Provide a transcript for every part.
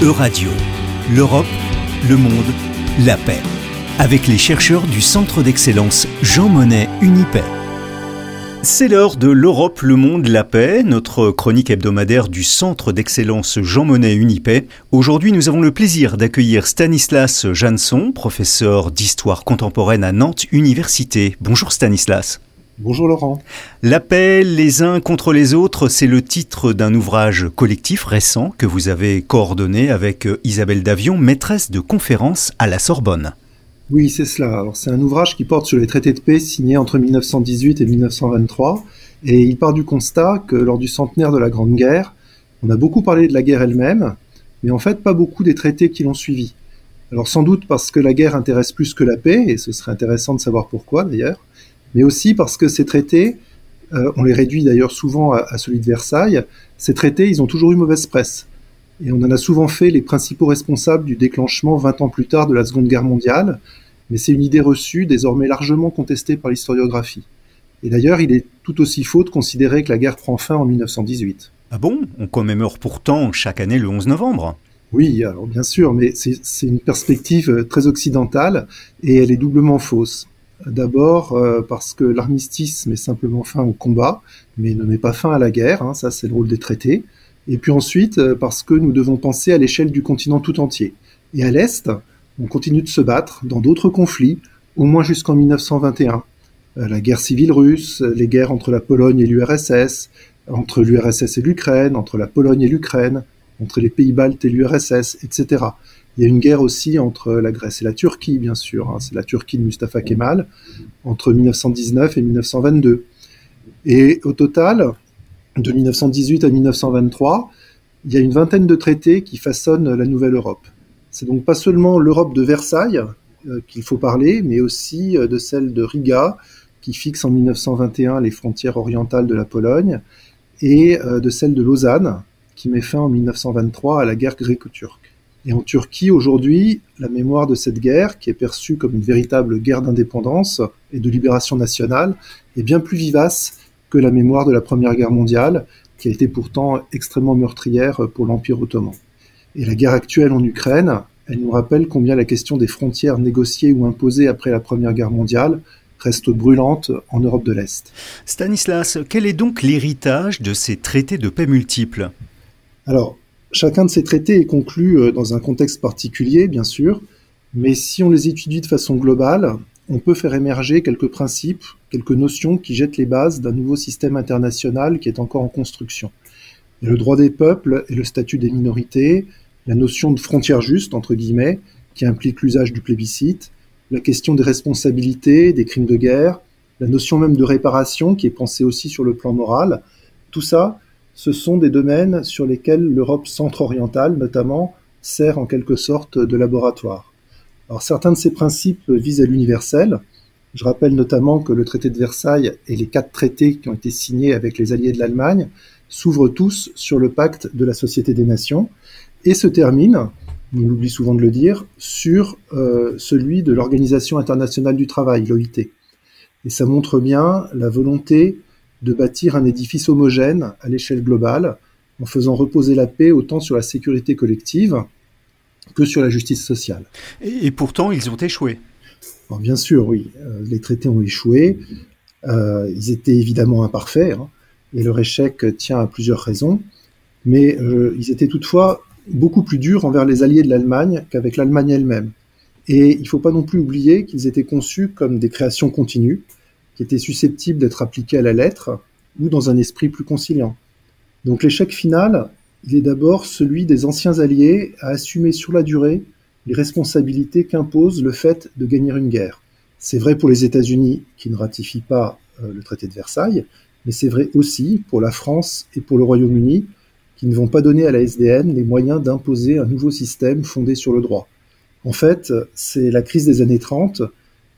Euradio, l'Europe, le monde, la paix. Avec les chercheurs du Centre d'excellence Jean Monnet Unipay. C'est l'heure de l'Europe, le monde, la paix, notre chronique hebdomadaire du Centre d'excellence Jean Monnet Unipay. Aujourd'hui, nous avons le plaisir d'accueillir Stanislas Jansson, professeur d'histoire contemporaine à Nantes Université. Bonjour Stanislas. Bonjour Laurent. La paix les uns contre les autres, c'est le titre d'un ouvrage collectif récent que vous avez coordonné avec Isabelle Davion, maîtresse de conférence à la Sorbonne. Oui, c'est cela. c'est un ouvrage qui porte sur les traités de paix signés entre 1918 et 1923 et il part du constat que lors du centenaire de la Grande Guerre, on a beaucoup parlé de la guerre elle-même, mais en fait pas beaucoup des traités qui l'ont suivi. Alors sans doute parce que la guerre intéresse plus que la paix, et ce serait intéressant de savoir pourquoi d'ailleurs, mais aussi parce que ces traités, euh, on les réduit d'ailleurs souvent à, celui de Versailles, ces traités, ils ont toujours eu mauvaise presse. Et on en a souvent fait les principaux responsables du déclenchement 20 ans plus tard de la Seconde Guerre mondiale, mais c'est une idée reçue désormais largement contestée par l'historiographie. Et d'ailleurs, il est tout aussi faux de considérer que la guerre prend fin en 1918. Ah bon? On commémore pourtant chaque année le 11 novembre. Oui, alors bien sûr, mais c'est une perspective très occidentale et elle est doublement fausse. D'abord euh, parce que l'armistice met simplement fin au combat, mais ne met pas fin à la guerre, hein, ça c'est le rôle des traités. Et puis ensuite euh, parce que nous devons penser à l'échelle du continent tout entier. Et à l'Est, on continue de se battre dans d'autres conflits, au moins jusqu'en 1921. Euh, la guerre civile russe, les guerres entre la Pologne et l'URSS, entre l'URSS et l'Ukraine, entre la Pologne et l'Ukraine, entre les pays baltes et l'URSS, etc. Il y a une guerre aussi entre la Grèce et la Turquie, bien sûr. Hein. c'est la Turquie de Mustafa Kemal, entre 1919 et 1922. Et au total, de 1918 à 1923, il y a une vingtaine de traités qui façonnent la nouvelle Europe. C'est donc pas seulement l'Europe de Versailles euh, qu'il faut parler, mais aussi euh, de celle de Riga, qui fixe en 1921 les frontières orientales de la Pologne, et euh, de celle de Lausanne, qui met fin en 1923 à la guerre gréco-turque. Et en Turquie, aujourd'hui, la mémoire de cette guerre, qui est perçue comme une véritable guerre d'indépendance et de libération nationale, est bien plus vivace que la mémoire de la Première Guerre mondiale, qui a été pourtant extrêmement meurtrière pour l'Empire ottoman. Et la guerre actuelle en Ukraine, elle nous rappelle combien la question des frontières négociées ou imposées après la Première Guerre mondiale reste brûlante en Europe de l'Est. Stanislas, quel est donc l'héritage de ces traités de paix multiples? Alors, Chacun de ces traités est conclu euh, dans un contexte particulier, bien sûr, mais si on les étudie de façon globale, on peut faire émerger quelques principes, quelques notions qui jettent les bases d'un nouveau système international qui est encore en construction. le droit des peuples et le statut des minorités, la notion de frontière juste, entre guillemets, qui implique l'usage du plébiscite, la question des responsabilités, des crimes de guerre, la notion même de réparation qui est pensée aussi sur le plan moral, tout ça, ce sont des domaines sur lesquels l'Europe centre-orientale, notamment, sert en quelque sorte de laboratoire. Alors certains de ces principes visent à l'universel. Je rappelle notamment que le traité de Versailles et les quatre traités qui ont été signés avec les alliés de l'Allemagne s'ouvrent tous sur le pacte de la Société des Nations et se terminent, on oublie souvent de le dire, sur euh, celui de l'Organisation internationale du travail, l'OIT. Et ça montre bien la volonté de bâtir un édifice homogène à l'échelle globale, en faisant reposer la paix autant sur la sécurité collective que sur la justice sociale. Et, pourtant, ils ont échoué. bien sûr, oui, euh, les traités ont échoué. Euh, ils étaient évidemment imparfaits, hein, et leur échec tient à plusieurs raisons. Mais euh, ils étaient toutefois beaucoup plus durs envers les alliés de l'Allemagne qu'avec l'Allemagne elle-même. Et il ne faut pas non plus oublier qu'ils étaient conçus comme des créations continues, qui était susceptible d'être appliqué à la lettre ou dans un esprit plus conciliant. Donc l'échec final, il est d'abord celui des anciens alliés à assumer sur la durée les responsabilités qu'impose le fait de gagner une guerre. C'est vrai pour les États-Unis qui ne ratifient pas euh, le traité de Versailles, mais c'est vrai aussi pour la France et pour le Royaume-Uni qui ne vont pas donner à la SDN les moyens d'imposer un nouveau système fondé sur le droit. En fait, c'est la crise des années 30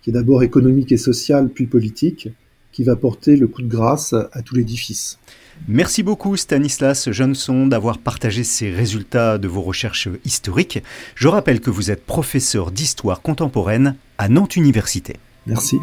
qui est d'abord économique et sociale, puis politique, qui va porter le coup de grâce à tout l'édifice. Merci beaucoup Stanislas Johnson d'avoir partagé ces résultats de vos recherches historiques. Je rappelle que vous êtes professeur d'histoire contemporaine à Nantes Université. Merci.